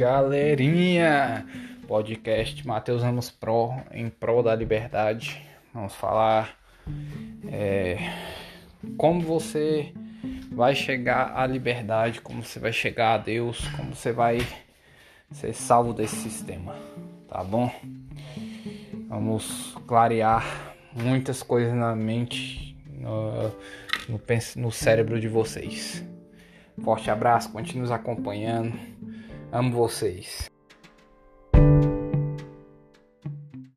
galerinha! Podcast Matheus Ramos Pro em prol da liberdade. Vamos falar é, como você vai chegar à liberdade, como você vai chegar a Deus, como você vai ser salvo desse sistema, tá bom? Vamos clarear muitas coisas na mente, no, no, no cérebro de vocês. Forte abraço, continue nos acompanhando. Amo vocês.